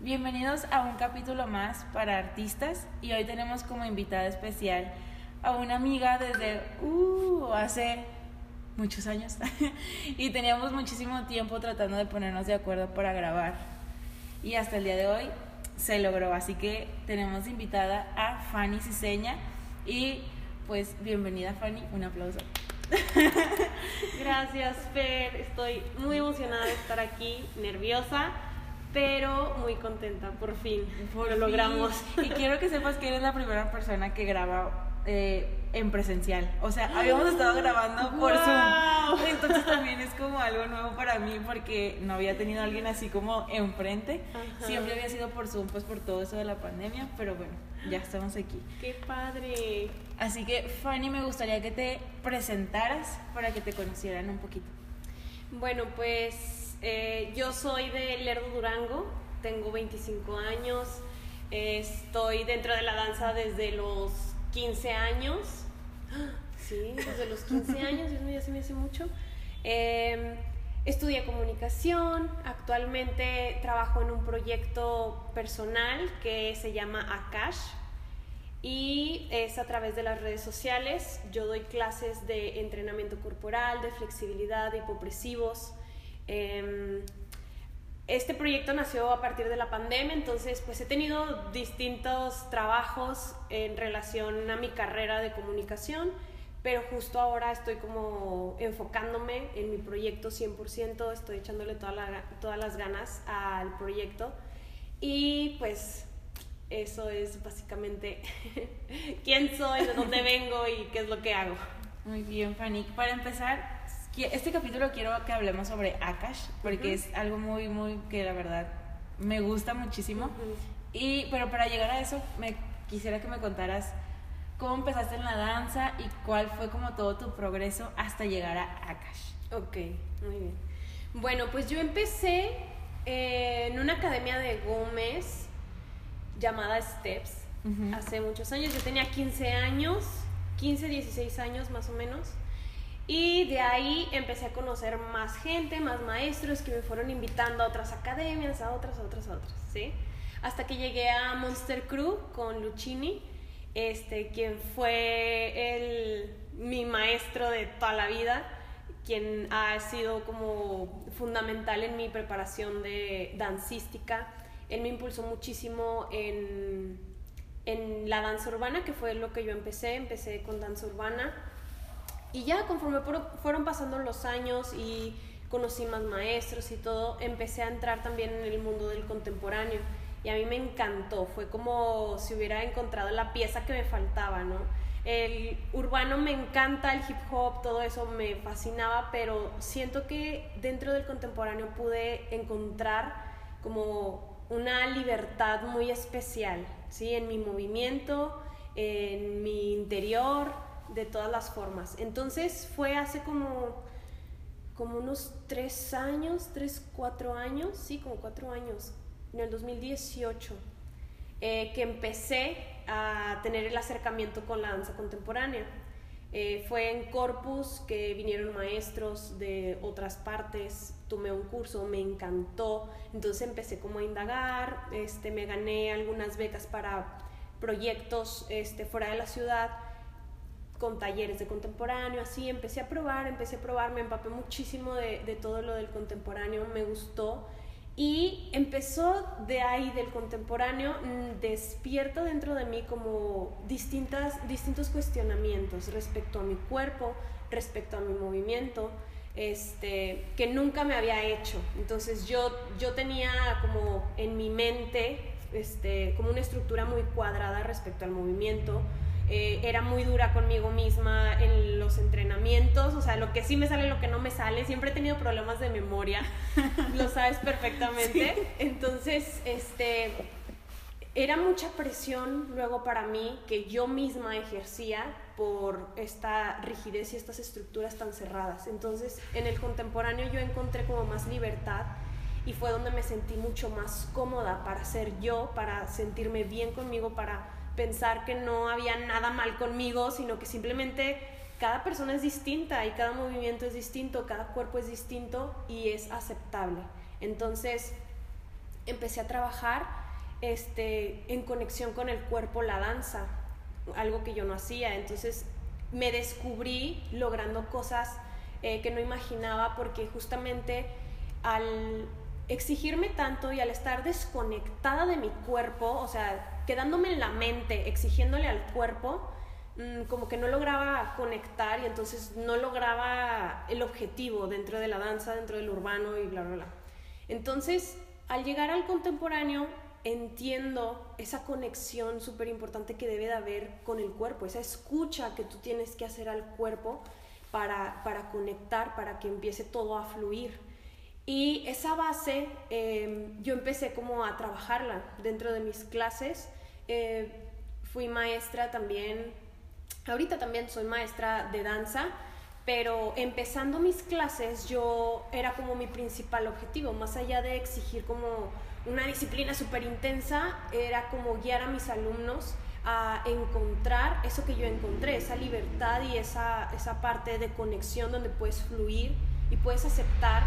Bienvenidos a un capítulo más para artistas y hoy tenemos como invitada especial a una amiga desde uh, hace muchos años y teníamos muchísimo tiempo tratando de ponernos de acuerdo para grabar y hasta el día de hoy se logró, así que tenemos invitada a Fanny Ciseña y pues bienvenida Fanny, un aplauso. Gracias Fer, estoy muy emocionada de estar aquí, nerviosa pero muy contenta, por fin, lo logramos. Y quiero que sepas que eres la primera persona que graba eh, en presencial. O sea, habíamos estado grabando por Zoom. Entonces también es como algo nuevo para mí porque no había tenido a alguien así como enfrente. Siempre había sido por Zoom, pues por todo eso de la pandemia, pero bueno, ya estamos aquí. ¡Qué padre! Así que, Fanny, me gustaría que te presentaras para que te conocieran un poquito. Bueno, pues eh, yo soy de Lerdo Durango, tengo 25 años, estoy dentro de la danza desde los 15 años. Sí, desde los 15 años, Dios mío, ya se me hace mucho. Eh, estudié comunicación, actualmente trabajo en un proyecto personal que se llama Akash y es a través de las redes sociales. Yo doy clases de entrenamiento corporal, de flexibilidad, de hipopresivos. Em, este proyecto nació a partir de la pandemia, entonces pues he tenido distintos trabajos en relación a mi carrera de comunicación, pero justo ahora estoy como enfocándome en mi proyecto 100%, estoy echándole todas las ganas al proyecto y pues eso es básicamente quién soy, de dónde vengo y qué es lo que hago. Muy bien, Fanny. Para empezar, este capítulo quiero que hablemos sobre Akash, porque es algo muy, muy que la verdad me gusta muchísimo. y, pero para llegar a eso, me quisiera que me contaras cómo empezaste en la danza y cuál fue como todo tu progreso hasta llegar a Akash. Ok, muy bien. Bueno, pues yo empecé eh, en una academia de Gómez llamada Steps hace muchos años. Yo tenía 15 años, 15, 16 años más o menos. Y de ahí empecé a conocer más gente, más maestros que me fueron invitando a otras academias, a otras, a otras, a otras, ¿sí? Hasta que llegué a Monster Crew con Lucini, este, quien fue el, mi maestro de toda la vida, quien ha sido como fundamental en mi preparación de dancística. Él me impulsó muchísimo en, en la danza urbana, que fue lo que yo empecé, empecé con danza urbana y ya conforme fueron pasando los años y conocí más maestros y todo, empecé a entrar también en el mundo del contemporáneo. Y a mí me encantó, fue como si hubiera encontrado la pieza que me faltaba, ¿no? El urbano me encanta, el hip hop, todo eso me fascinaba, pero siento que dentro del contemporáneo pude encontrar como una libertad muy especial, ¿sí? En mi movimiento, en mi interior, de todas las formas. Entonces fue hace como, como unos tres años, tres, cuatro años, sí, como cuatro años, en el 2018, eh, que empecé a tener el acercamiento con la danza contemporánea. Eh, fue en Corpus que vinieron maestros de otras partes, tomé un curso, me encantó, entonces empecé como a indagar, este, me gané algunas becas para proyectos este, fuera de la ciudad con talleres de contemporáneo, así, empecé a probar, empecé a probar, me empapé muchísimo de, de todo lo del contemporáneo, me gustó. Y empezó de ahí, del contemporáneo, mm, despierto dentro de mí como distintas, distintos cuestionamientos respecto a mi cuerpo, respecto a mi movimiento, este, que nunca me había hecho. Entonces yo, yo tenía como en mi mente este, como una estructura muy cuadrada respecto al movimiento, eh, era muy dura conmigo misma en los entrenamientos, o sea, lo que sí me sale, lo que no me sale, siempre he tenido problemas de memoria, lo sabes perfectamente, entonces, este, era mucha presión luego para mí que yo misma ejercía por esta rigidez y estas estructuras tan cerradas. Entonces, en el contemporáneo yo encontré como más libertad y fue donde me sentí mucho más cómoda para ser yo, para sentirme bien conmigo, para pensar que no había nada mal conmigo, sino que simplemente cada persona es distinta y cada movimiento es distinto, cada cuerpo es distinto y es aceptable. Entonces empecé a trabajar este, en conexión con el cuerpo, la danza, algo que yo no hacía. Entonces me descubrí logrando cosas eh, que no imaginaba porque justamente al exigirme tanto y al estar desconectada de mi cuerpo, o sea, quedándome en la mente, exigiéndole al cuerpo, mm, como que no lograba conectar y entonces no lograba el objetivo dentro de la danza, dentro del urbano y bla, bla, bla. Entonces, al llegar al contemporáneo, entiendo esa conexión súper importante que debe de haber con el cuerpo, esa escucha que tú tienes que hacer al cuerpo para, para conectar, para que empiece todo a fluir. Y esa base em, yo empecé como a trabajarla dentro de mis clases. Eh, fui maestra también, ahorita también soy maestra de danza, pero empezando mis clases yo era como mi principal objetivo, más allá de exigir como una disciplina súper intensa, era como guiar a mis alumnos a encontrar eso que yo encontré, esa libertad y esa, esa parte de conexión donde puedes fluir y puedes aceptar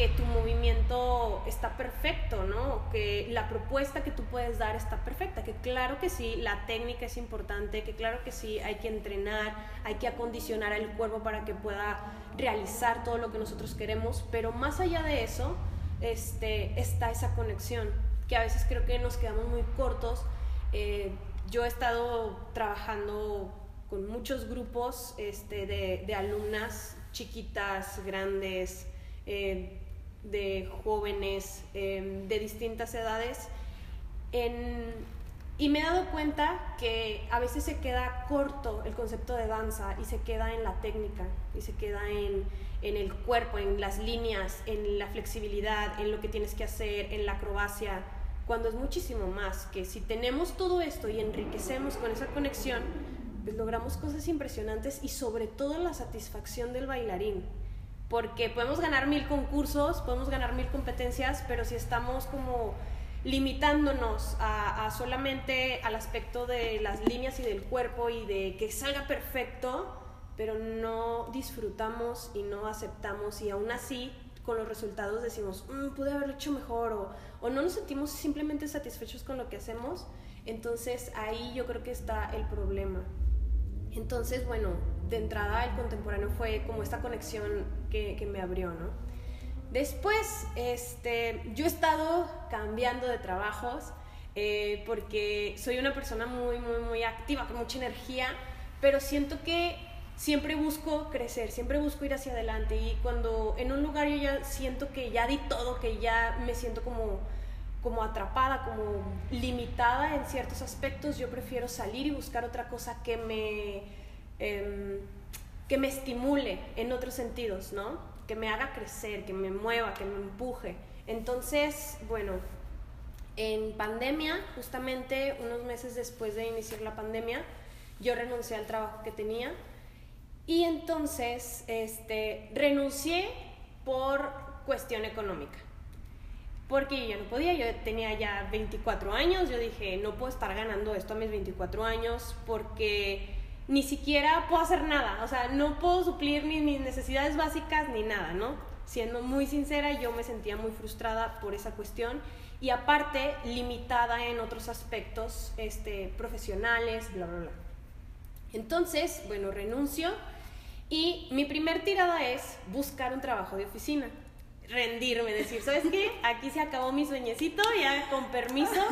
que tu movimiento está perfecto, ¿no? Que la propuesta que tú puedes dar está perfecta, que claro que sí, la técnica es importante, que claro que sí, hay que entrenar, hay que acondicionar al cuerpo para que pueda realizar todo lo que nosotros queremos, pero más allá de eso, este, está esa conexión, que a veces creo que nos quedamos muy cortos. Eh, yo he estado trabajando con muchos grupos este, de, alumnas chiquitas, grandes, eh, de jóvenes, em, de distintas edades, y me he dado cuenta que a veces se queda corto el concepto de danza y se queda en la técnica y se queda en, en el cuerpo, en las líneas, en la flexibilidad, en lo que tienes que hacer, en la acrobacia, cuando es muchísimo más, que si tenemos todo esto y enriquecemos con esa conexión, pues logramos cosas impresionantes y sobre todo la satisfacción del bailarín, porque podemos ganar mil concursos, podemos ganar mil competencias, pero si estamos como limitándonos a, a, solamente al aspecto de las líneas y del cuerpo y de que salga perfecto, pero no disfrutamos y no aceptamos y aún así con los resultados decimos, mm, pude haberlo hecho mejor o, o no nos sentimos simplemente satisfechos con lo que hacemos, entonces ahí yo creo que está el problema. Entonces, bueno, de entrada el contemporáneo fue como esta conexión que, me abrió, ¿no? Después, este, yo he estado cambiando de trabajos eh, porque soy una persona muy, muy, muy activa, con mucha energía, pero siento que siempre busco crecer, siempre busco ir hacia adelante y cuando en un lugar yo ya siento que ya di todo, que ya me siento como, como atrapada, como limitada en ciertos aspectos, yo prefiero salir y buscar otra cosa que me, em, que me estimule en otros sentidos, ¿no? Que me haga crecer, que me mueva, que me empuje. Entonces, bueno, en pandemia, justamente unos meses después de iniciar la pandemia, yo renuncié al trabajo que tenía y entonces este, renuncié por cuestión económica. Porque yo no podía, yo tenía ya 24 años, yo dije, no puedo estar ganando esto a mis 24 años porque ni siquiera puedo hacer nada, o sea, no puedo suplir ni mis necesidades básicas ni nada, ¿no? Siendo muy sincera, yo me sentía muy frustrada por esa cuestión y aparte limitada en otros aspectos este, profesionales, bla, bla, bla. Entonces, bueno, renuncio y mi primer tirada es buscar un trabajo de oficina. Rendirme, decir, ¿sabes qué? Aquí se acabó mi sueñecito, ya con permiso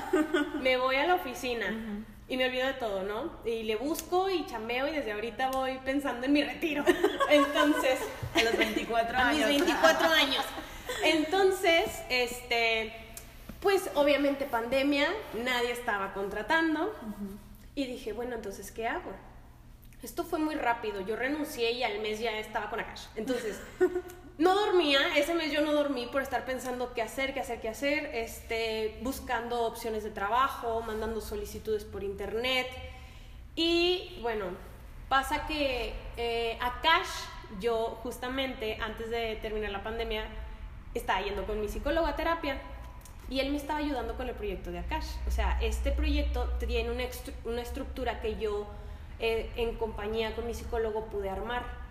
me voy a la oficina. Y me olvido de todo, ¿no? Y le busco y chameo y desde ahorita voy pensando en mi retiro. Entonces... A los 24 años. A mis 24 años. Entonces, este... Pues obviamente pandemia, nadie estaba contratando. Y dije, bueno, entonces, ¿qué hago? Esto fue muy rápido. Yo renuncié y al mes ya estaba con Akash. Entonces, no dormía. Ese mes yo no dormí por estar pensando qué hacer, qué hacer, qué hacer. Este, buscando opciones de trabajo, mandando solicitudes por internet. Y bueno, pasa que eh, Akash, yo justamente antes de terminar la pandemia, estaba yendo con mi psicólogo a terapia. y él me estaba ayudando con el proyecto de Akash. O sea, este proyecto tiene una, una estructura que yo eh, en compañía con mi psicólogo pude armar.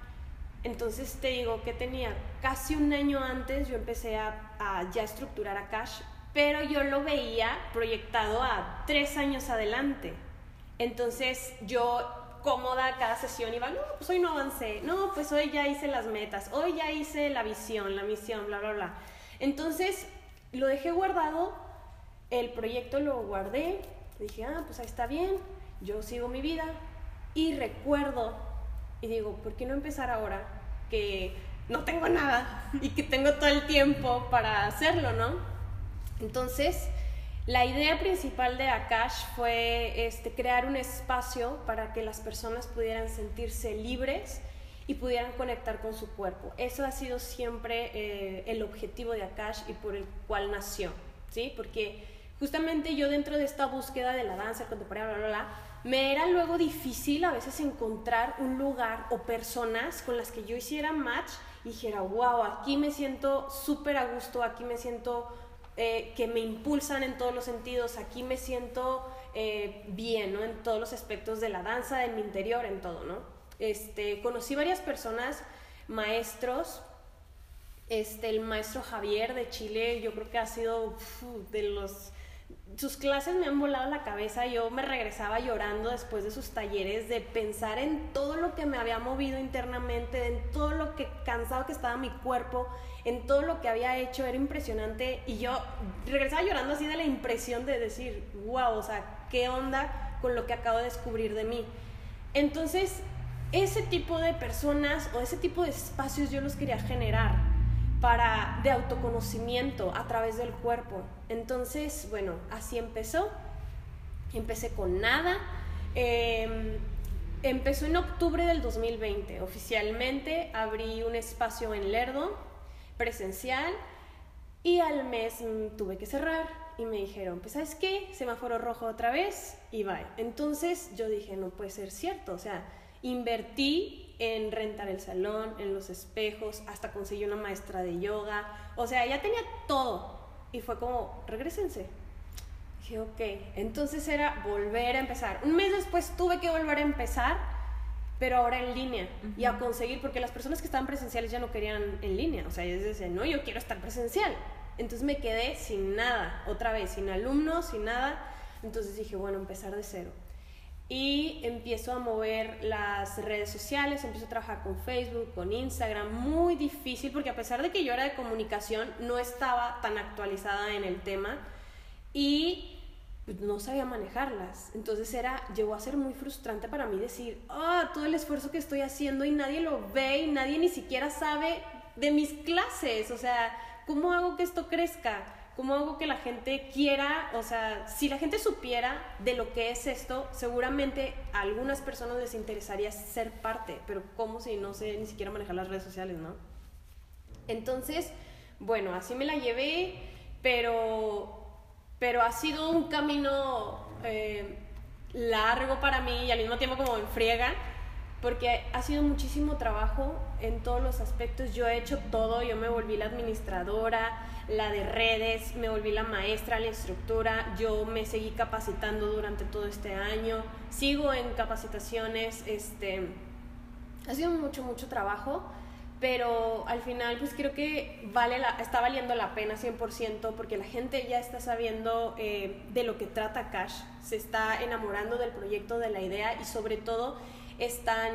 Entonces te digo que tenía casi un año antes yo empecé a, a ya estructurar Akash, pero yo lo veía proyectado a tres años adelante. Entonces yo cómoda cada sesión iba, no, pues hoy no avancé, no, pues hoy ya hice las metas, hoy ya hice la visión, la misión, bla, bla, bla. Entonces lo dejé guardado, el proyecto lo guardé, dije, ah, pues ahí está bien, yo sigo mi vida y recuerdo y digo, ¿por qué no empezar ahora que no tengo nada y que tengo todo el tiempo para hacerlo, ¿no? Entonces, la idea principal de Akash fue este, crear un espacio para que las personas pudieran sentirse libres y pudieran conectar con su cuerpo. Eso ha sido siempre eh, el objetivo de Akash y por el cual nació, ¿sí? Porque justamente yo dentro de esta búsqueda de la danza contemporánea, bla, bla, bla, me era luego difícil a veces encontrar un lugar o personas con las que yo hiciera match y dijera, wow, aquí me siento súper a gusto, aquí me siento eh, que me impulsan en todos los sentidos, aquí me siento eh, bien, ¿no? En todos los aspectos de la danza, de mi interior, en todo, ¿no? Este, conocí varias personas, maestros, este, el maestro Javier de Chile, yo creo que ha sido de los... Sus clases me han volado la cabeza, yo me regresaba llorando después de sus talleres, de pensar en todo lo que me había movido internamente, en todo lo que cansado que estaba mi cuerpo, en todo lo que había hecho, era impresionante y yo regresaba llorando así de la impresión de decir, wow, o sea, ¿qué onda con lo que acabo de descubrir de mí? Entonces, ese tipo de personas o ese tipo de espacios yo los quería generar para de autoconocimiento a través del cuerpo. Entonces, bueno, así empezó. Empecé con nada. Em, empezó en octubre del 2020. Oficialmente abrí un espacio en Lerdo, presencial, y al mes tuve que cerrar y me dijeron, pues sabes qué, semáforo rojo otra vez y bye. Entonces yo dije, no puede ser cierto, o sea, Invertí en rentar el salón, en los espejos, hasta conseguí una maestra de yoga. O sea, ya tenía todo. Y fue como, regresense. Dije, ok. Entonces era volver a empezar. Un mes después tuve que volver a empezar, pero ahora en línea. Y a conseguir, porque las personas que estaban presenciales ya no querían en línea. O sea, ellos decían, no, yo quiero estar presencial. Entonces me quedé sin nada, otra vez, sin alumnos, sin nada. Entonces dije, bueno, empezar de cero y empiezo a mover las redes sociales, empiezo a trabajar con Facebook, con Instagram, muy difícil porque a pesar de que yo era de comunicación, no estaba tan actualizada en el tema y pues, no sabía manejarlas. Entonces era, llegó a ser muy frustrante para mí decir, ah, todo el esfuerzo que estoy haciendo y nadie lo ve y nadie ni siquiera sabe de mis clases, o sea, ¿cómo hago que esto crezca? ¿Cómo hago que la gente quiera? O sea, si la gente supiera de lo que es esto, seguramente a algunas personas les interesaría ser parte, pero ¿cómo si no sé ni siquiera manejar las redes sociales, no? Entonces, bueno, así me la llevé, pero, pero ha sido un camino eh, largo para mí y al mismo tiempo como en friega, porque ha sido muchísimo trabajo en todos los aspectos. Yo he hecho todo, yo me volví la administradora, la de redes, me volví la maestra, la instructora, yo me seguí capacitando durante todo este año, sigo en capacitaciones, este, ha sido mucho, mucho trabajo, pero al final pues creo que vale está valiendo la pena 100% porque la gente ya está sabiendo eh, de lo que trata Cash, se está enamorando del proyecto, de la idea y sobre todo están,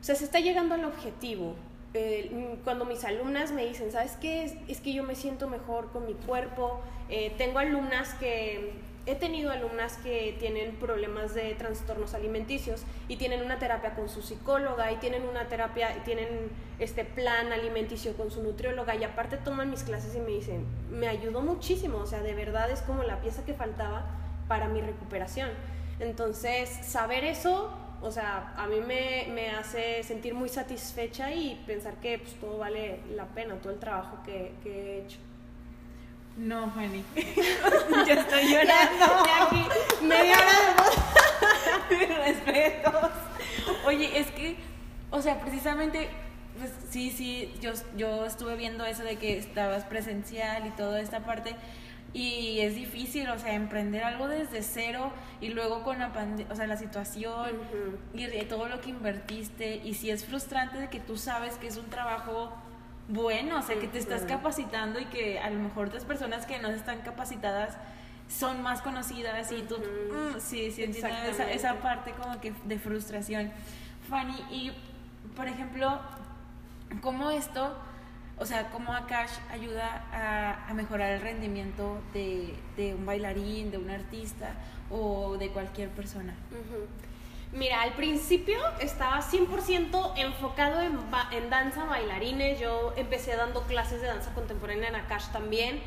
o sea, se está llegando al objetivo. Eh, cuando mis alumnas me dicen, ¿sabes qué? Es, que yo me siento mejor con mi cuerpo. Eh, tengo alumnas que, he tenido alumnas que tienen problemas de trastornos alimenticios y tienen una terapia con su psicóloga y tienen una terapia, y tienen este plan alimenticio con su nutrióloga y aparte toman mis clases y me dicen, me ayudó muchísimo, o sea, de verdad es como la pieza que faltaba para mi recuperación. Entonces, saber eso o sea, a mí me, hace sentir muy satisfecha y pensar que pues, todo vale la pena, todo el trabajo que, he hecho. No, Fanny. ya estoy llorando. Ya, aquí, media hora de respetos. Oye, es que, o sea, precisamente, pues sí, sí, yo, yo estuve viendo eso de que estabas presencial y toda esta parte y es difícil, o sea, emprender algo desde cero y luego con la o sea, la situación y todo lo que invertiste y si es frustrante de que tú sabes que es un trabajo bueno, o sea, que te estás capacitando y que a lo mejor otras personas que no están capacitadas son más conocidas y tú, mm, sí, sí, esa, esa parte como que de frustración. Fanny, y por ejemplo, ¿cómo esto o sea, cómo Akash ayuda a, mejorar el rendimiento de, un bailarín, de un artista o de cualquier persona. Mira, al principio estaba 100% enfocado en, en, danza bailarines. Yo empecé dando clases de danza contemporánea en Akash también.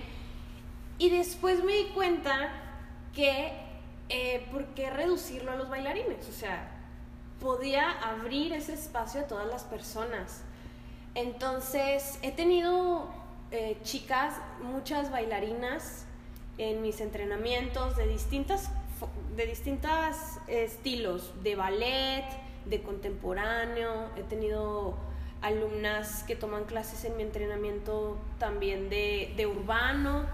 Y después me di cuenta que, eh, ¿por qué reducirlo a los bailarines? O sea, podía abrir ese espacio a todas las personas. Entonces, he tenido eh, chicas, muchas bailarinas en mis entrenamientos de distintas de distintos estilos, de ballet, de contemporáneo, he tenido alumnas que toman clases en mi entrenamiento también de, de urbano,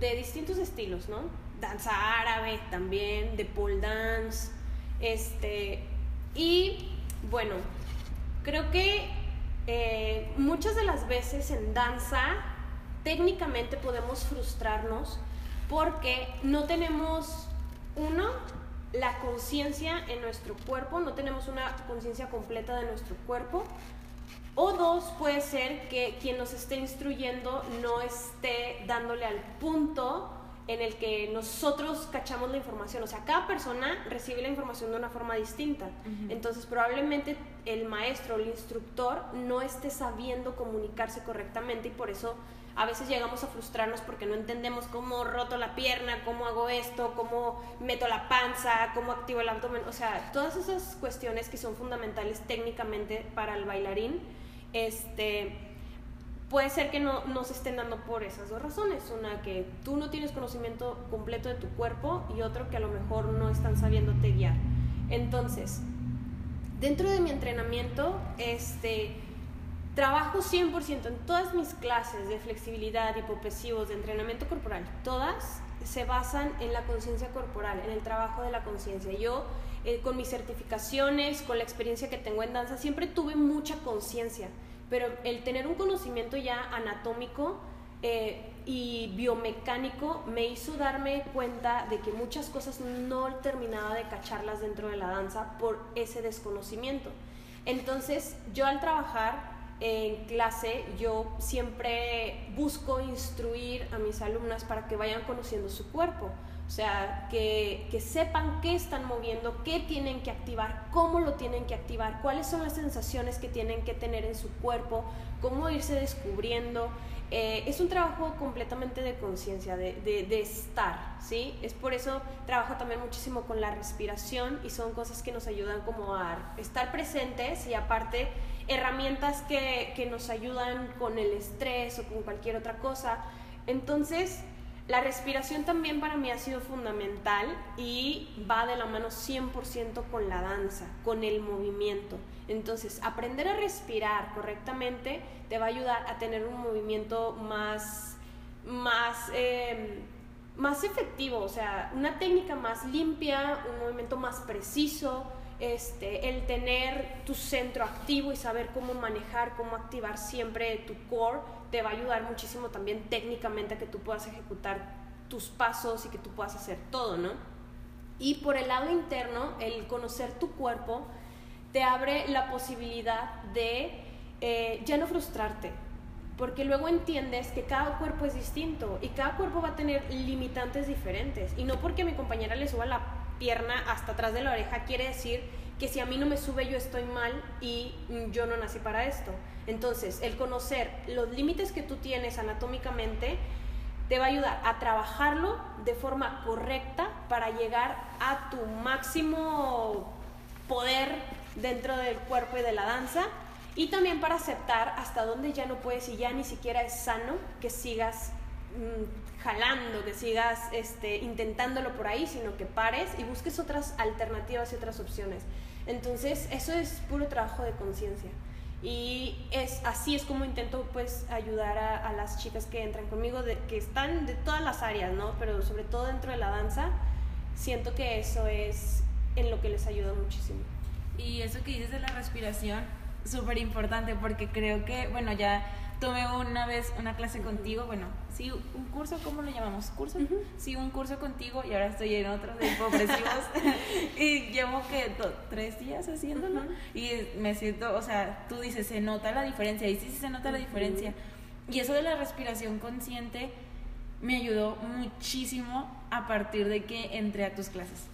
de distintos estilos, ¿no? Danza árabe también, de pole dance, este, y bueno, creo que eh, muchas de las veces en danza técnicamente podemos frustrarnos porque no tenemos, uno, la conciencia en nuestro cuerpo, no tenemos una conciencia completa de nuestro cuerpo. O dos, puede ser que quien nos esté instruyendo no esté dándole al punto en el que nosotros cachamos la información. O sea, cada persona recibe la información de una forma distinta. Entonces, probablemente el maestro el instructor no esté sabiendo comunicarse correctamente y por eso a veces llegamos a frustrarnos porque no entendemos cómo roto la pierna, cómo hago esto, cómo meto la panza, cómo activo el abdomen. O sea, todas esas cuestiones que son fundamentales técnicamente para el bailarín. Este, puede ser que no, no se estén dando por esas dos razones. Una, que tú no tienes conocimiento completo de tu cuerpo y otro, que a lo mejor no están sabiéndote guiar. Entonces, dentro de mi entrenamiento, este, trabajo 100% en todas mis clases de flexibilidad, hipopesivos, de entrenamiento corporal. Todas se basan en la conciencia corporal, en el trabajo de la conciencia. Yo, eh, con mis certificaciones, con la experiencia que tengo en danza, siempre tuve mucha conciencia pero el tener un conocimiento ya anatómico eh, y biomecánico me hizo darme cuenta de que muchas cosas no terminaba de cacharlas dentro de la danza por ese desconocimiento. Entonces yo al trabajar en clase yo siempre busco instruir a mis alumnas para que vayan conociendo su cuerpo. O sea, que, que, sepan qué están moviendo, qué tienen que activar, cómo lo tienen que activar, cuáles son las sensaciones que tienen que tener en su cuerpo, cómo irse descubriendo. Eh, es un trabajo completamente de conciencia, de, de, de, estar, ¿sí? Es por eso trabajo también muchísimo con la respiración y son cosas que nos ayudan como a estar presentes y aparte herramientas que, que nos ayudan con el estrés o con cualquier otra cosa. Entonces, la respiración también para mí ha sido fundamental y va de la mano 100% con la danza, con el movimiento. Entonces, aprender a respirar correctamente te va a ayudar a tener un movimiento más, más, em, más efectivo, o sea, una técnica más limpia, un movimiento más preciso, este, el tener tu centro activo y saber cómo manejar, cómo activar siempre tu core te va a ayudar muchísimo también técnicamente a que tú puedas ejecutar tus pasos y que tú puedas hacer todo, ¿no? Y por el lado interno, el conocer tu cuerpo te abre la posibilidad de eh, ya no frustrarte, porque luego entiendes que cada cuerpo es distinto y cada cuerpo va a tener limitantes diferentes. Y no porque a mi compañera le suba la pierna hasta atrás de la oreja quiere decir que si a mí no me sube yo estoy mal y yo no nací para esto. Entonces, el conocer los límites que tú tienes anatómicamente te va a ayudar a trabajarlo de forma correcta para llegar a tu máximo poder dentro del cuerpo y de la danza y también para aceptar hasta dónde ya no puedes y ya ni siquiera es sano que sigas mm, jalando, que sigas este, intentándolo por ahí, sino que pares y busques otras alternativas y otras opciones. Entonces, eso es puro trabajo de conciencia. Y es, así es como intento pues ayudar a, a las chicas que entran conmigo, de, que están de todas las áreas, ¿no? Pero sobre todo dentro de la danza, siento que eso es en lo que les ayuda muchísimo. Y eso que dices de la respiración, súper importante porque creo que, bueno, ya tomé una vez una clase contigo, bueno, sí, un curso, ¿cómo lo llamamos? ¿Curso? Sí, un curso contigo y ahora estoy en otro de hipopresivos y llevo que tres días haciéndolo y me siento, o sea, tú dices, se nota la diferencia y sí, sí se nota la diferencia. Y eso de la respiración consciente me ayudó muchísimo a partir de que entré a tus clases.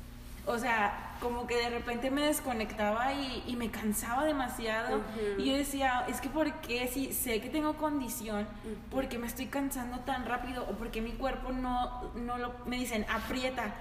O sea, como que de repente me desconectaba y, me cansaba demasiado. Y yo decía, es que ¿por qué si sé que tengo condición, por qué me estoy cansando tan rápido? O porque mi cuerpo no, no lo... Me dicen, aprieta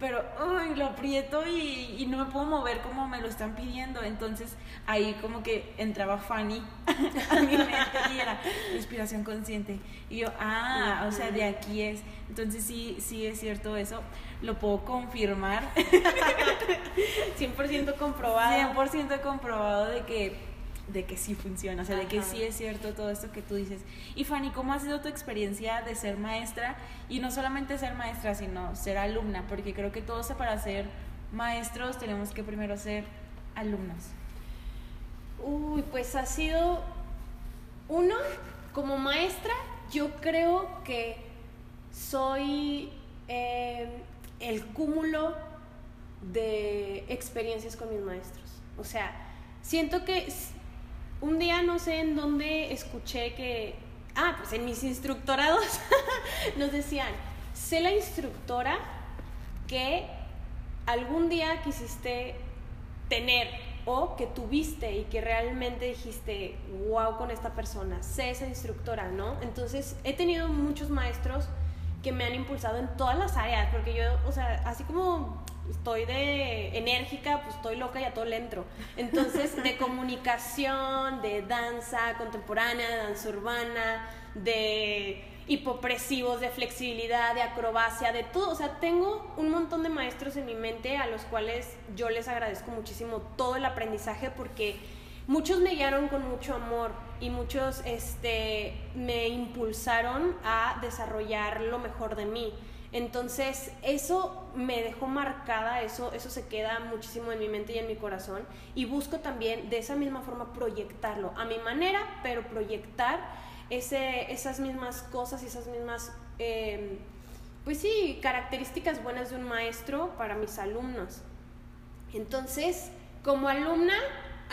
pero uy, lo aprieto y, y, no me puedo mover como me lo están pidiendo. Entonces ahí como que entraba Fanny a mi mente y era respiración consciente. Y yo, ah, o sea, de aquí es. Entonces sí, sí es cierto eso. Lo puedo confirmar. 100% comprobado. 100% comprobado de que de que sí funciona, o sea, de que sí es cierto todo esto que tú dices. Y Fanny, ¿cómo ha sido tu experiencia de ser maestra? Y no solamente ser maestra, sino ser alumna, porque creo que todos para ser maestros tenemos que primero ser alumnos. Uy, pues ha sido uno, como maestra, yo creo que soy eh, el cúmulo de experiencias con mis maestros. O sea, siento que un día no sé en dónde escuché que, ah, pues en mis instructorados nos decían, sé la instructora que algún día quisiste tener o que tuviste y que realmente dijiste, wow con esta persona, sé esa instructora, ¿no? Entonces he tenido muchos maestros que me han impulsado en todas las áreas, porque yo, o sea, así como estoy de enérgica, pues estoy loca y a todo le entro. Entonces, de comunicación, de danza contemporánea, de danza urbana, de hipopresivos, de flexibilidad, de acrobacia, de todo. O sea, tengo un montón de maestros en mi mente a los cuales yo les agradezco muchísimo todo el aprendizaje porque muchos me guiaron con mucho amor y muchos este, me impulsaron a desarrollar lo mejor de mí. Entonces, eso me dejó marcada, eso, eso se queda muchísimo en mi mente y en mi corazón. Y busco también de esa misma forma proyectarlo, a mi manera, pero proyectar ese, esas mismas cosas y esas mismas, em, pues sí, características buenas de un maestro para mis alumnos. Entonces, como alumna,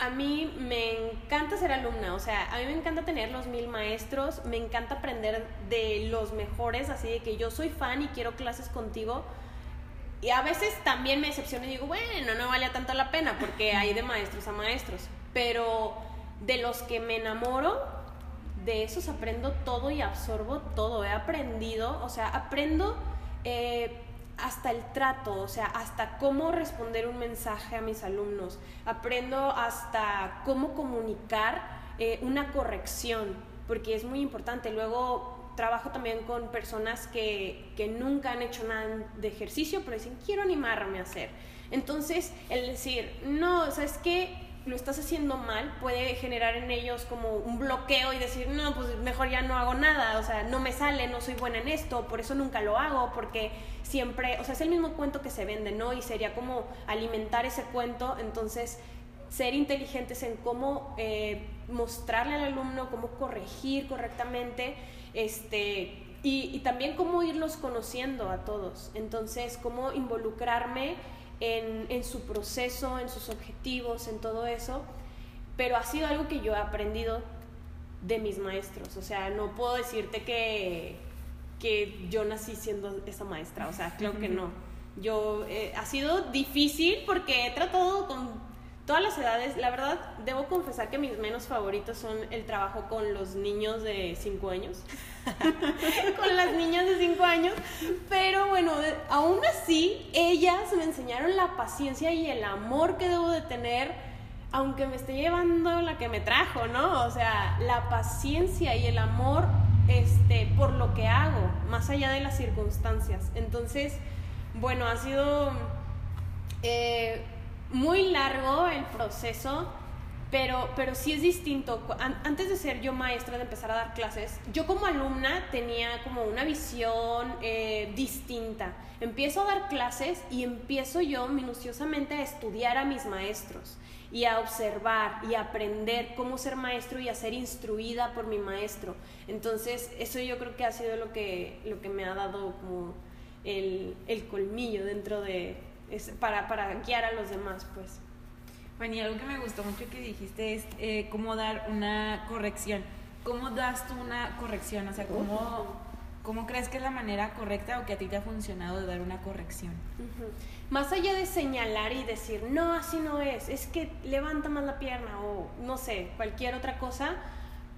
a mí me encanta ser alumna, o sea, a mí me encanta tener los mil maestros, me encanta aprender de los mejores, así de que yo soy fan y quiero clases contigo. Y a veces también me decepciono y digo, bueno, no vale tanto la pena porque hay de maestros a maestros. Pero de los que me enamoro, de esos aprendo todo y absorbo todo. He aprendido, o sea, aprendo eh, hasta el trato, o sea, hasta cómo responder un mensaje a mis alumnos. Aprendo hasta cómo comunicar eh, una corrección, porque es muy importante. Luego trabajo también con personas que, que nunca han hecho nada de ejercicio, pero dicen, quiero animarme a hacer. Entonces, el decir, no, ¿sabes qué? Lo estás haciendo mal, puede generar en ellos como un bloqueo y decir, no, pues mejor ya no hago nada, o sea, no me sale, no soy buena en esto, por eso nunca lo hago, porque siempre, o sea, es el mismo cuento que se vende, ¿no? Y sería como alimentar ese cuento, entonces ser inteligentes en cómo eh, mostrarle al alumno, cómo corregir correctamente, este, y, y también cómo irlos conociendo a todos, entonces cómo involucrarme en, su proceso, en sus objetivos, en todo eso, pero ha sido algo que yo he aprendido de mis maestros, o sea, no puedo decirte que, que yo nací siendo esa maestra, o sea, creo que no. Yo, eh, ha sido difícil porque he tratado con todas las edades. La verdad, debo confesar que mis menos favoritos son el trabajo con los niños de 5 años. con las niñas de 5 años. Pero bueno, aún así, ellas me enseñaron la paciencia y el amor que debo de tener, aunque me esté llevando la que me trajo, ¿no? O sea, la paciencia y el amor este, por lo que hago, más allá de las circunstancias. Entonces, bueno, ha sido... Eh, muy largo el proceso, Pero, pero sí es distinto. Antes de ser yo maestra, de empezar a dar clases, yo como alumna tenía como una visión eh, distinta. Empiezo a dar clases y empiezo yo minuciosamente a estudiar a mis maestros y a observar y a aprender cómo ser maestro y a ser instruida por mi maestro. Entonces, eso yo creo que ha sido lo que, lo que me ha dado como el, el colmillo dentro de, para, para guiar a los demás, pues. Bueno, y algo que me gustó mucho que dijiste es eh, cómo dar una corrección. ¿Cómo das tú una corrección? O sea, ¿cómo, ¿cómo crees que es la manera correcta o que a ti te ha funcionado de dar una corrección? Más allá de señalar y decir, no, así no es, es que levanta más la pierna o no sé, cualquier otra cosa,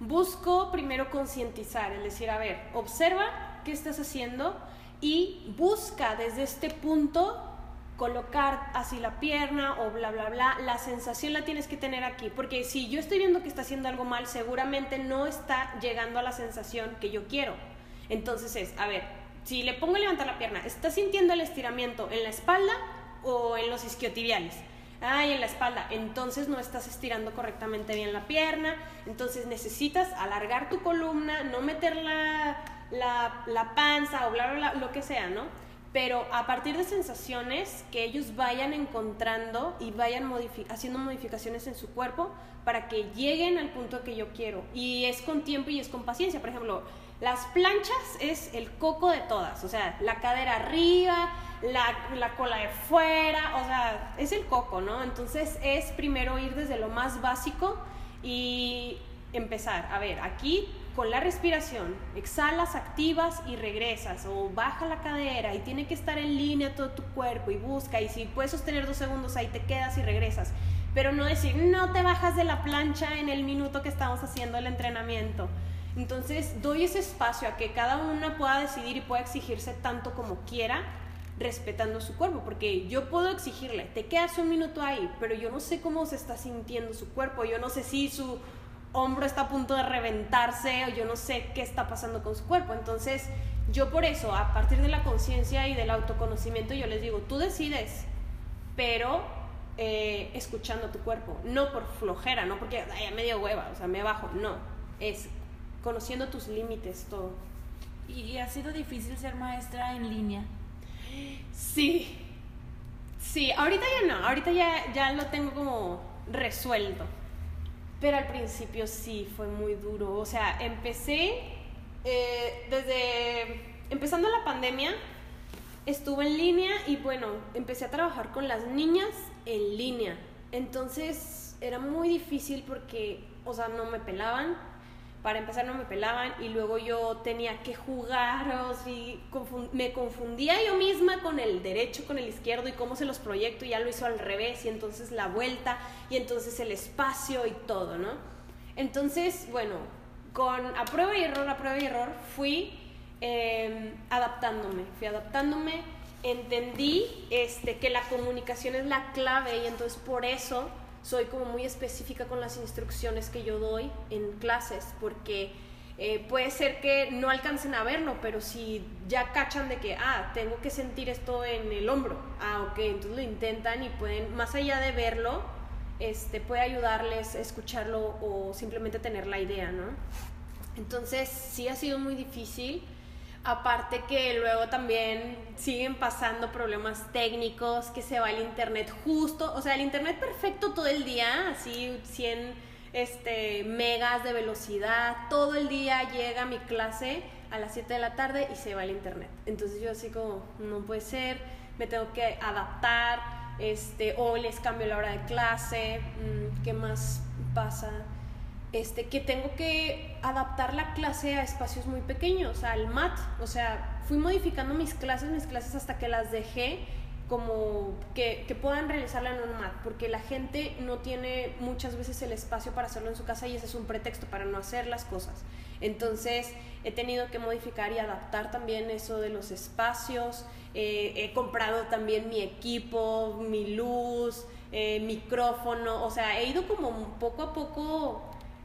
busco primero concientizar, es decir, a ver, observa qué estás haciendo y busca desde este punto colocar así la pierna o bla, bla, bla, la sensación la tienes que tener aquí, porque si yo estoy viendo que está haciendo algo mal, seguramente no está llegando a la sensación que yo quiero. Entonces es, a ver, si le pongo a levantar la pierna, ¿estás sintiendo el estiramiento en la espalda o en los isquiotibiales? Ay, en la espalda. Entonces no estás estirando correctamente bien la pierna. Entonces necesitas alargar tu columna, no meter la, la, la panza o bla, bla, bla, lo que sea, ¿no? Pero a partir de sensaciones que ellos vayan encontrando y vayan haciendo modificaciones en su cuerpo para que lleguen al punto que yo quiero. Y es con tiempo y es con paciencia. Por ejemplo, las planchas es el coco de todas, o sea, la cadera arriba, la, la cola de fuera, o sea, es el coco, ¿no? Entonces es primero ir desde lo más básico y empezar, a ver, aquí con la respiración, exhalas, activas y regresas, o baja la cadera y tiene que estar en línea todo tu cuerpo y busca, y si puedes sostener dos segundos ahí te quedas y regresas, pero no decir, no te bajas de la plancha en el minuto que estamos haciendo el entrenamiento. Entonces doy ese espacio a que cada una pueda decidir y pueda exigirse tanto como quiera, respetando su cuerpo, porque yo puedo exigirle, te quedas un minuto ahí, pero yo no sé cómo se está sintiendo su cuerpo, yo no sé si su hombro está a punto de reventarse o yo no sé qué está pasando con su cuerpo. Entonces, yo por eso, a partir de la conciencia y del autoconocimiento, yo les digo, tú decides, pero eh, escuchando tu cuerpo, no por flojera, no porque haya medio hueva, o sea, me bajo, no, es conociendo tus límites, todo. ¿Y ha sido difícil ser maestra en línea? Sí, sí, ahorita ya no, ahorita ya, ya lo tengo como resuelto. Pero al principio sí, fue muy duro. O sea, empecé eh, desde, empezando la pandemia, estuve en línea y bueno, empecé a trabajar con las niñas en línea. Entonces era muy difícil porque, o sea, no me pelaban, para empezar no me pelaban y luego yo tenía que jugar, o me confundía yo misma con el derecho, con el izquierdo y cómo se los proyecto y ya lo hizo al revés y entonces la vuelta y entonces el espacio y todo, ¿no? Entonces, bueno, con a prueba y error, a prueba y error, fui em, adaptándome, fui adaptándome, entendí este, que la comunicación es la clave y entonces por eso soy como muy específica con las instrucciones que yo doy en clases, porque eh, puede ser que no alcancen a verlo, pero si ya cachan de que, ah, tengo que sentir esto en el hombro, ah, ok, entonces lo intentan y pueden, más allá de verlo, este, puede ayudarles a escucharlo o simplemente tener la idea, ¿no? Entonces sí ha sido muy difícil Aparte que luego también siguen pasando problemas técnicos, que se va el internet justo, o sea, el internet perfecto todo el día, así 100 este, megas de velocidad, todo el día llega mi clase a las 7 de la tarde y se va el internet. Entonces yo así como, no puede ser, me tengo que adaptar, este, o les cambio la hora de clase, mm, ¿qué más pasa? Este, que tengo que adaptar la clase a espacios muy pequeños, al MAT. O sea, fui modificando mis clases, mis clases hasta que las dejé como que, que, puedan realizarla en un MAT, porque la gente no tiene muchas veces el espacio para hacerlo en su casa y ese es un pretexto para no hacer las cosas. Entonces he tenido que modificar y adaptar también eso de los espacios, eh, he comprado también mi equipo, mi luz, eh, micrófono, o sea, he ido como poco a poco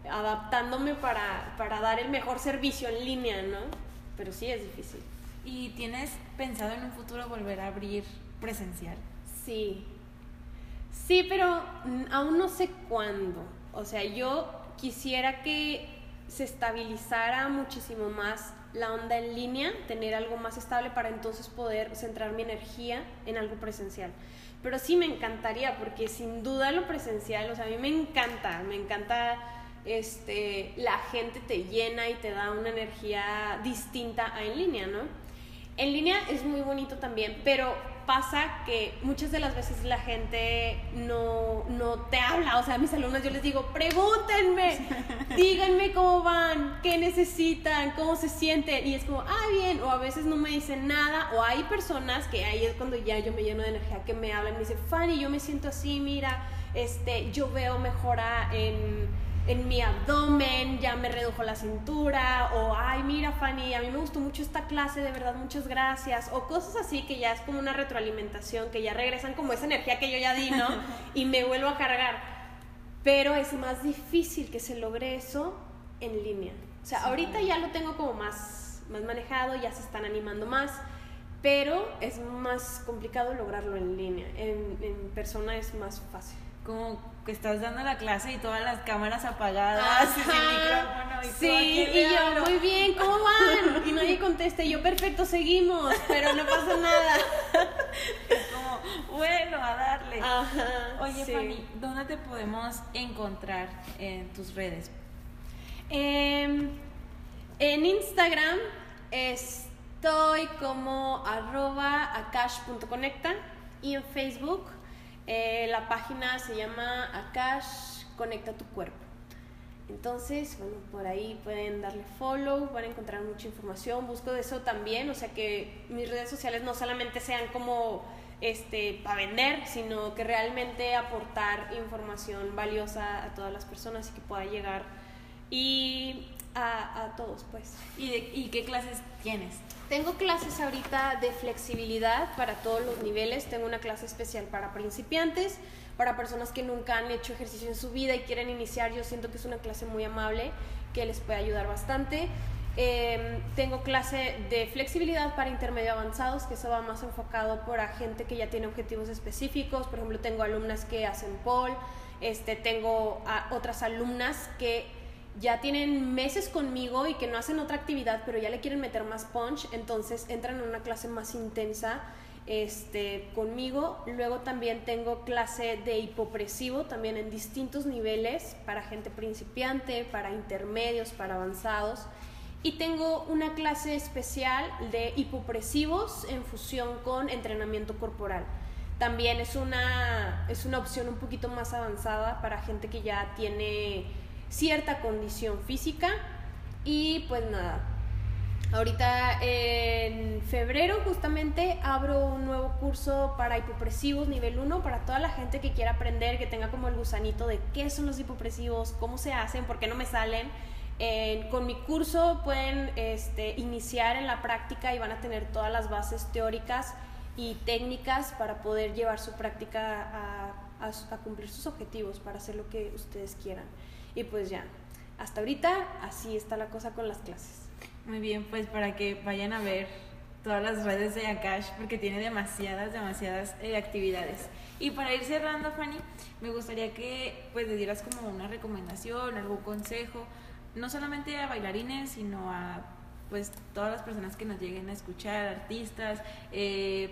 adaptándome para, para dar el mejor servicio en línea, ¿no? Pero sí es difícil. ¿Y tienes pensado en un futuro volver a abrir presencial? Sí. Sí, pero aún no sé cuándo. O sea, yo quisiera que se estabilizara muchísimo más la onda en línea, tener algo más estable para entonces poder centrar mi energía en algo presencial. Pero sí me encantaría, porque sin duda lo presencial, o sea, a mí me encanta, me encanta, este, la gente te llena y te da una energía distinta a en línea, ¿no? En línea es muy bonito también, pero pasa que muchas de las veces la gente no, no te habla. O sea, a mis alumnos yo les digo, pregúntenme, díganme cómo van, qué necesitan, cómo se sienten. Y es como, ah, bien. O a veces no me dicen nada. O hay personas que ahí es cuando ya yo me lleno de energía que me hablan. Me dicen, Fanny, yo me siento así, mira, este, yo veo mejora en en mi abdomen, ya me redujo la cintura, o ay, mira Fanny, a mí me gustó mucho esta clase, de verdad, muchas gracias, o cosas así que ya es como una retroalimentación, que ya regresan como esa energía que yo ya di, ¿no? Y me vuelvo a cargar. Pero es más difícil que se logre eso en línea. O sea, ahorita ya lo tengo como más, más manejado, ya se están animando más, pero es más complicado lograrlo en línea. En, en persona es más fácil. Como que estás dando la clase y todas las cámaras apagadas y micrófono y Sí, y yo, muy bien, ¿cómo van? Y nadie contesta, y yo, perfecto, seguimos, pero no pasa nada. Es como, bueno, a darle. Ajá, Oye, Fanny, ¿dónde te podemos encontrar en tus redes? Em, en Instagram estoy como arroba akash.conecta y en Facebook eh, la página se llama Akash Conecta tu Cuerpo. Entonces, bueno, por ahí pueden darle follow, van a encontrar mucha información. Busco de eso también, o sea que mis redes sociales no solamente sean como este para vender, sino que realmente aportar información valiosa a todas las personas y que pueda llegar y a, a todos, pues. ¿Y, ¿Y qué clases tienes? Tengo clases ahorita de flexibilidad para todos los niveles. Tengo una clase especial para principiantes, para personas que nunca han hecho ejercicio en su vida y quieren iniciar. Yo siento que es una clase muy amable que les puede ayudar bastante. Em, tengo clase de flexibilidad para intermedio avanzados, que eso va más enfocado por a gente que ya tiene objetivos específicos. Por ejemplo, tengo alumnas que hacen pole, este, tengo a otras alumnas que ya tienen meses conmigo y que no hacen otra actividad, pero ya le quieren meter más punch, entonces entran en una clase más intensa este, conmigo. Luego también tengo clase de hipopresivo, también en distintos niveles, para gente principiante, para intermedios, para avanzados. Y tengo una clase especial de hipopresivos en fusión con entrenamiento corporal. También es una, es una opción un poquito más avanzada para gente que ya tiene cierta condición física y pues nada. Ahorita en febrero justamente abro un nuevo curso para hipopresivos nivel 1 para toda la gente que quiera aprender, que tenga como el gusanito de qué son los hipopresivos, cómo se hacen, por qué no me salen. con mi curso pueden este, iniciar en la práctica y van a tener todas las bases teóricas y técnicas para poder llevar su práctica a, a cumplir sus objetivos, para hacer lo que ustedes quieran. Y pues ya, hasta ahorita así está la cosa con las clases. Muy bien, pues para que vayan a ver todas las redes de Akash porque tiene demasiadas, demasiadas eh, actividades. Y para ir cerrando, Fanny, me gustaría que pues le dieras como una recomendación, algún consejo, no solamente a bailarines, sino a pues todas las personas que nos lleguen a escuchar, artistas, eh,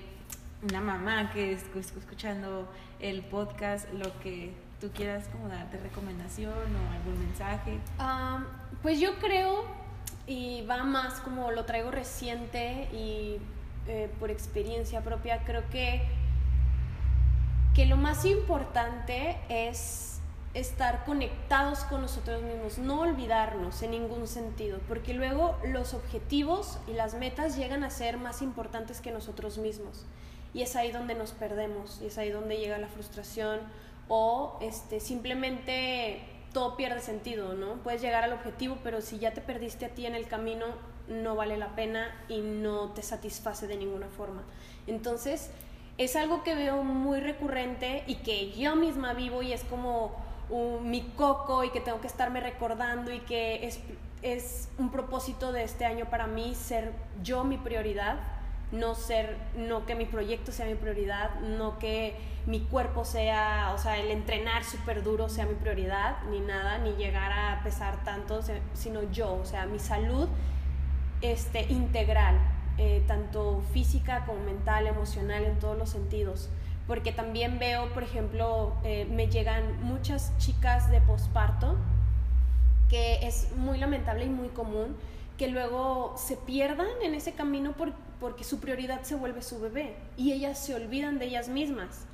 una mamá que esté escuchando el podcast, lo que tú quieras como darte recomendación o algún mensaje. pues yo creo, y va más como lo traigo reciente y eh, por experiencia propia, creo que, que lo más importante es estar conectados con nosotros mismos, no olvidarnos en ningún sentido, porque luego los objetivos y las metas llegan a ser más importantes que nosotros mismos. Y es ahí donde nos perdemos, y es ahí donde llega la frustración o este, simplemente todo pierde sentido, ¿no? Puedes llegar al objetivo, pero si ya te perdiste a ti en el camino, no vale la pena y no te satisface de ninguna forma. Entonces, es algo que veo muy recurrente y que yo misma vivo y es como mi coco y que tengo que estarme recordando y que es, es un propósito de este año para mí ser yo mi prioridad no ser, no que mi proyecto sea mi prioridad, no que mi cuerpo sea, o sea, el entrenar súper duro sea mi prioridad, ni nada, ni llegar a pesar tanto, sino yo, o sea, mi salud este, integral, eh, tanto física como mental, emocional, en todos los sentidos. Porque también veo, por ejemplo, eh, me llegan muchas chicas de posparto, que es muy lamentable y muy común, que luego se pierdan en ese camino porque su prioridad se vuelve su bebé y ellas se olvidan de ellas mismas.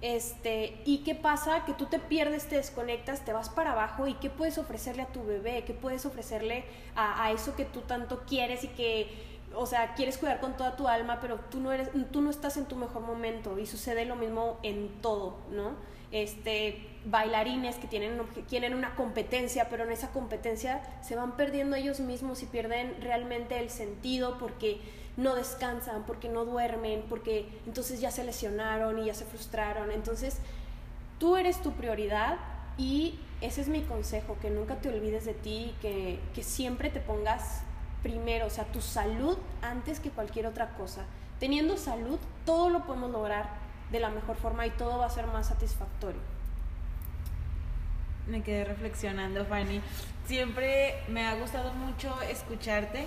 Este, ¿Y qué pasa? Que tú te pierdes, te desconectas, te vas para abajo y qué puedes ofrecerle a tu bebé, qué puedes ofrecerle a, eso que tú tanto quieres y que o sea, quieres cuidar con toda tu alma, pero tú no, eres, tú no estás en tu mejor momento y sucede lo mismo en todo, ¿no? Este, bailarines que tienen, que tienen una competencia, pero en esa competencia se van perdiendo ellos mismos y pierden realmente el sentido porque no descansan, porque no duermen, porque entonces ya se lesionaron y ya se frustraron. Entonces, tú eres tu prioridad y ese es mi consejo, que nunca te olvides de ti, que, que siempre te pongas primero, o sea, tu salud antes que cualquier otra cosa. Teniendo salud, todo lo podemos lograr de la mejor forma y todo va a ser más satisfactorio. Me quedé reflexionando, Fanny. Siempre me ha gustado mucho escucharte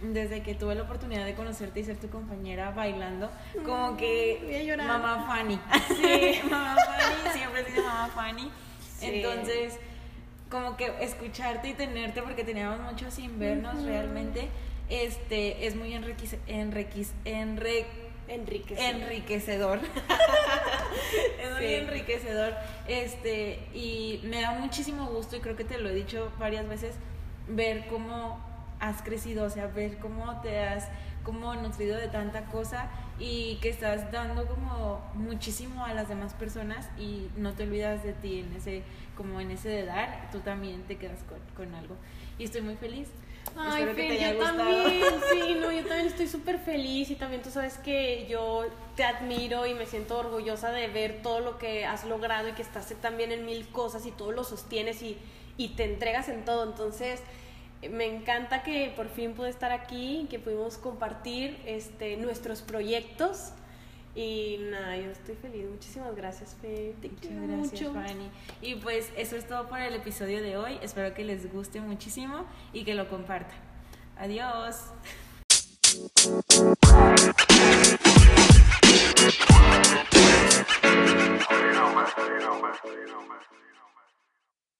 desde que tuve la oportunidad de conocerte y ser tu compañera bailando, como que Voy a llorar. mamá Fanny. Sí, mamá Fanny, siempre dice mamá Fanny. Sí. Entonces, como que escucharte y tenerte, porque teníamos mucho sin vernos realmente, este, es muy enriquece, enriquece, enre, Enrique. enriquecedor. es muy Sí. enriquecedor. Este, y me da muchísimo gusto, y creo que te lo he dicho varias veces, ver cómo has crecido, o sea, ver cómo te has como nutrido de tanta cosa y que estás dando como muchísimo a las demás personas y no te olvidas de ti en ese como en ese de dar, tú también te quedas con, con algo. Y estoy muy feliz. Ay, Espero que Fer, te haya yo gustado. también, sí, no, yo también estoy súper feliz y también tú sabes que yo te admiro y me siento orgullosa de ver todo lo que has logrado y que estás también en mil cosas y todo lo sostienes y, y te entregas en todo. Entonces, me encanta que por fin pude estar aquí, que pudimos compartir este, nuestros proyectos. Y nada, yo estoy feliz. Muchísimas gracias, Fe. Muchas gracias, Fanny. Y pues eso es todo por el episodio de hoy. Espero que les guste muchísimo y que lo compartan. Adiós.